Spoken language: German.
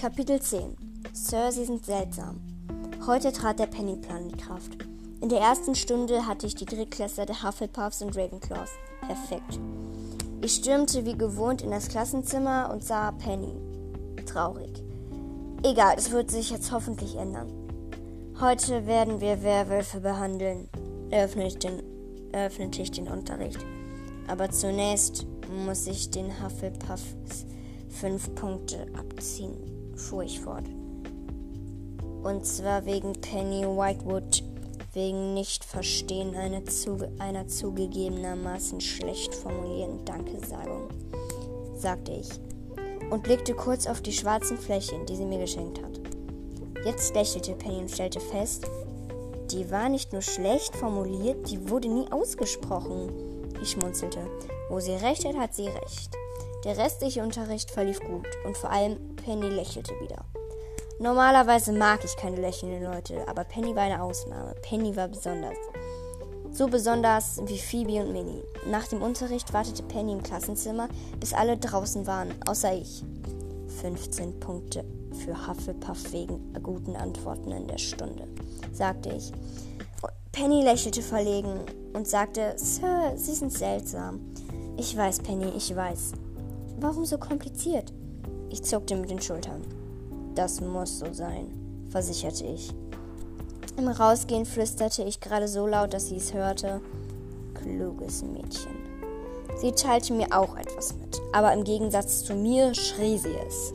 Kapitel 10 Sir, Sie sind seltsam. Heute trat der Pennyplan in Kraft. In der ersten Stunde hatte ich die Drittklässler der Hufflepuffs und Ravenclaws. Perfekt. Ich stürmte wie gewohnt in das Klassenzimmer und sah Penny. Traurig. Egal, es wird sich jetzt hoffentlich ändern. Heute werden wir Werwölfe behandeln, eröffnete ich den, eröffnete ich den Unterricht. Aber zunächst muss ich den Hufflepuffs fünf Punkte abziehen, fuhr ich fort. Und zwar wegen Penny Whitewood, wegen Nichtverstehen einer, zuge einer zugegebenermaßen schlecht formulierten Dankesagung, sagte ich und blickte kurz auf die schwarzen Flächen, die sie mir geschenkt hat. Jetzt lächelte Penny und stellte fest, die war nicht nur schlecht formuliert, die wurde nie ausgesprochen. Ich schmunzelte. Wo sie recht hat, hat sie recht. Der restliche Unterricht verlief gut und vor allem Penny lächelte wieder. Normalerweise mag ich keine lächelnden Leute, aber Penny war eine Ausnahme. Penny war besonders. So besonders wie Phoebe und Minnie. Nach dem Unterricht wartete Penny im Klassenzimmer, bis alle draußen waren, außer ich. 15 Punkte für Hufflepuff wegen guten Antworten in der Stunde, sagte ich. Penny lächelte verlegen und sagte, Sir, Sie sind seltsam. Ich weiß, Penny, ich weiß. Warum so kompliziert? Ich zuckte mit den Schultern. Das muss so sein, versicherte ich. Im Rausgehen flüsterte ich gerade so laut, dass sie es hörte. Kluges Mädchen. Sie teilte mir auch etwas mit, aber im Gegensatz zu mir schrie sie es.